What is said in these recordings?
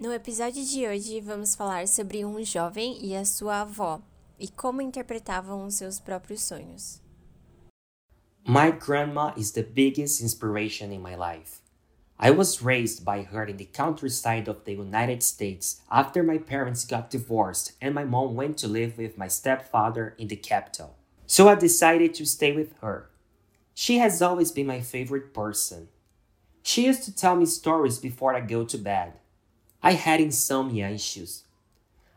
No episódio de hoje, vamos falar sobre um jovem e a sua avó e como interpretavam os seus próprios sonhos. My grandma is the biggest inspiration in my life. I was raised by her in the countryside of the United States after my parents got divorced and my mom went to live with my stepfather in the capital. So I decided to stay with her. She has always been my favorite person. She used to tell me stories before I go to bed. I had insomnia issues.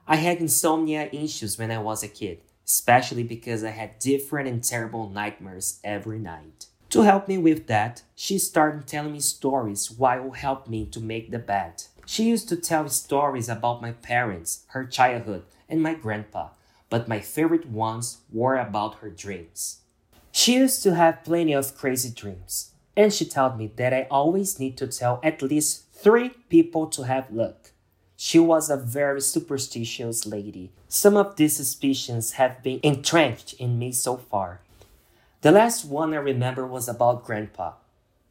I had insomnia issues when I was a kid, especially because I had different and terrible nightmares every night. To help me with that, she started telling me stories while helping me to make the bed. She used to tell stories about my parents, her childhood, and my grandpa, but my favorite ones were about her dreams. She used to have plenty of crazy dreams, and she told me that I always need to tell at least three people to have luck. She was a very superstitious lady. Some of these suspicions have been entrenched in me so far. The last one I remember was about Grandpa.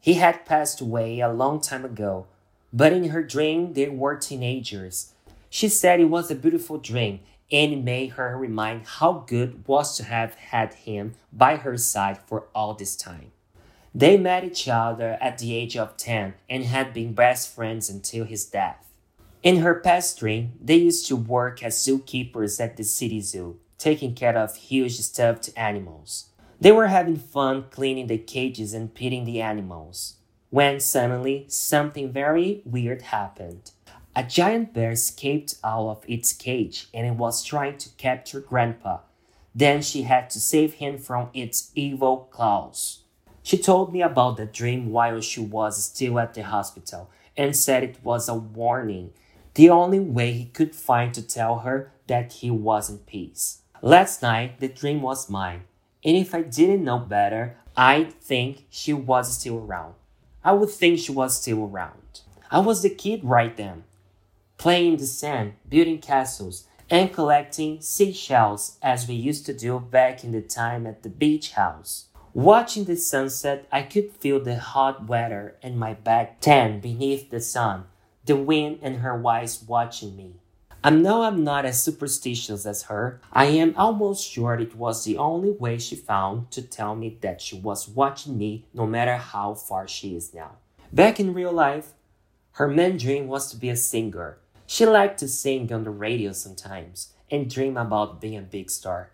He had passed away a long time ago, but in her dream they were teenagers. She said it was a beautiful dream and it made her remind how good it was to have had him by her side for all this time. They met each other at the age of 10 and had been best friends until his death. In her past dream, they used to work as zookeepers at the city zoo, taking care of huge stuffed animals. They were having fun cleaning the cages and feeding the animals. When suddenly, something very weird happened. A giant bear escaped out of its cage and it was trying to capture Grandpa. Then she had to save him from its evil claws. She told me about the dream while she was still at the hospital and said it was a warning, the only way he could find to tell her that he was in peace. Last night, the dream was mine, and if I didn't know better, I'd think she was still around. I would think she was still around. I was the kid right then, playing in the sand, building castles, and collecting seashells as we used to do back in the time at the beach house. Watching the sunset, I could feel the hot weather and my back tan beneath the sun, the wind and her eyes watching me. I know I'm not as superstitious as her. I am almost sure it was the only way she found to tell me that she was watching me no matter how far she is now. Back in real life, her main dream was to be a singer. She liked to sing on the radio sometimes and dream about being a big star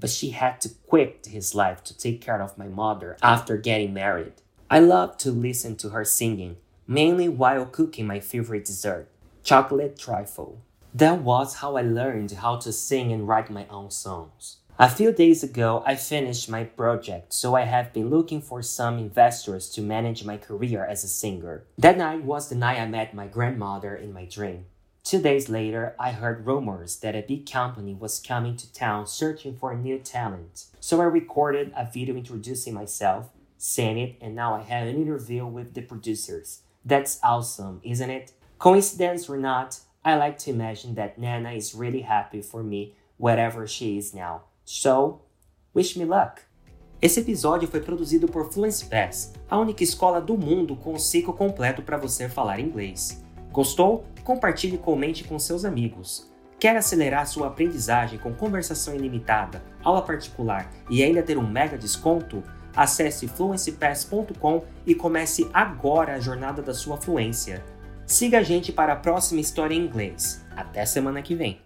but she had to quit his life to take care of my mother after getting married. I loved to listen to her singing, mainly while cooking my favorite dessert, chocolate trifle. That was how I learned how to sing and write my own songs. A few days ago, I finished my project, so I have been looking for some investors to manage my career as a singer. That night was the night I met my grandmother in my dream. Two days later, I heard rumors that a big company was coming to town searching for new talent. So I recorded a video introducing myself, sent it, and now I have an interview with the producers. That's awesome, isn't it? Coincidence or not, I like to imagine that Nana is really happy for me wherever she is now. So, wish me luck! Esse episódio foi produzido por Fluency Pass, a única escola do mundo com o ciclo completo para você falar inglês. Gostou? Compartilhe e comente com seus amigos. Quer acelerar sua aprendizagem com conversação ilimitada, aula particular e ainda ter um mega desconto? Acesse fluencypass.com e comece agora a jornada da sua fluência. Siga a gente para a próxima história em inglês. Até semana que vem!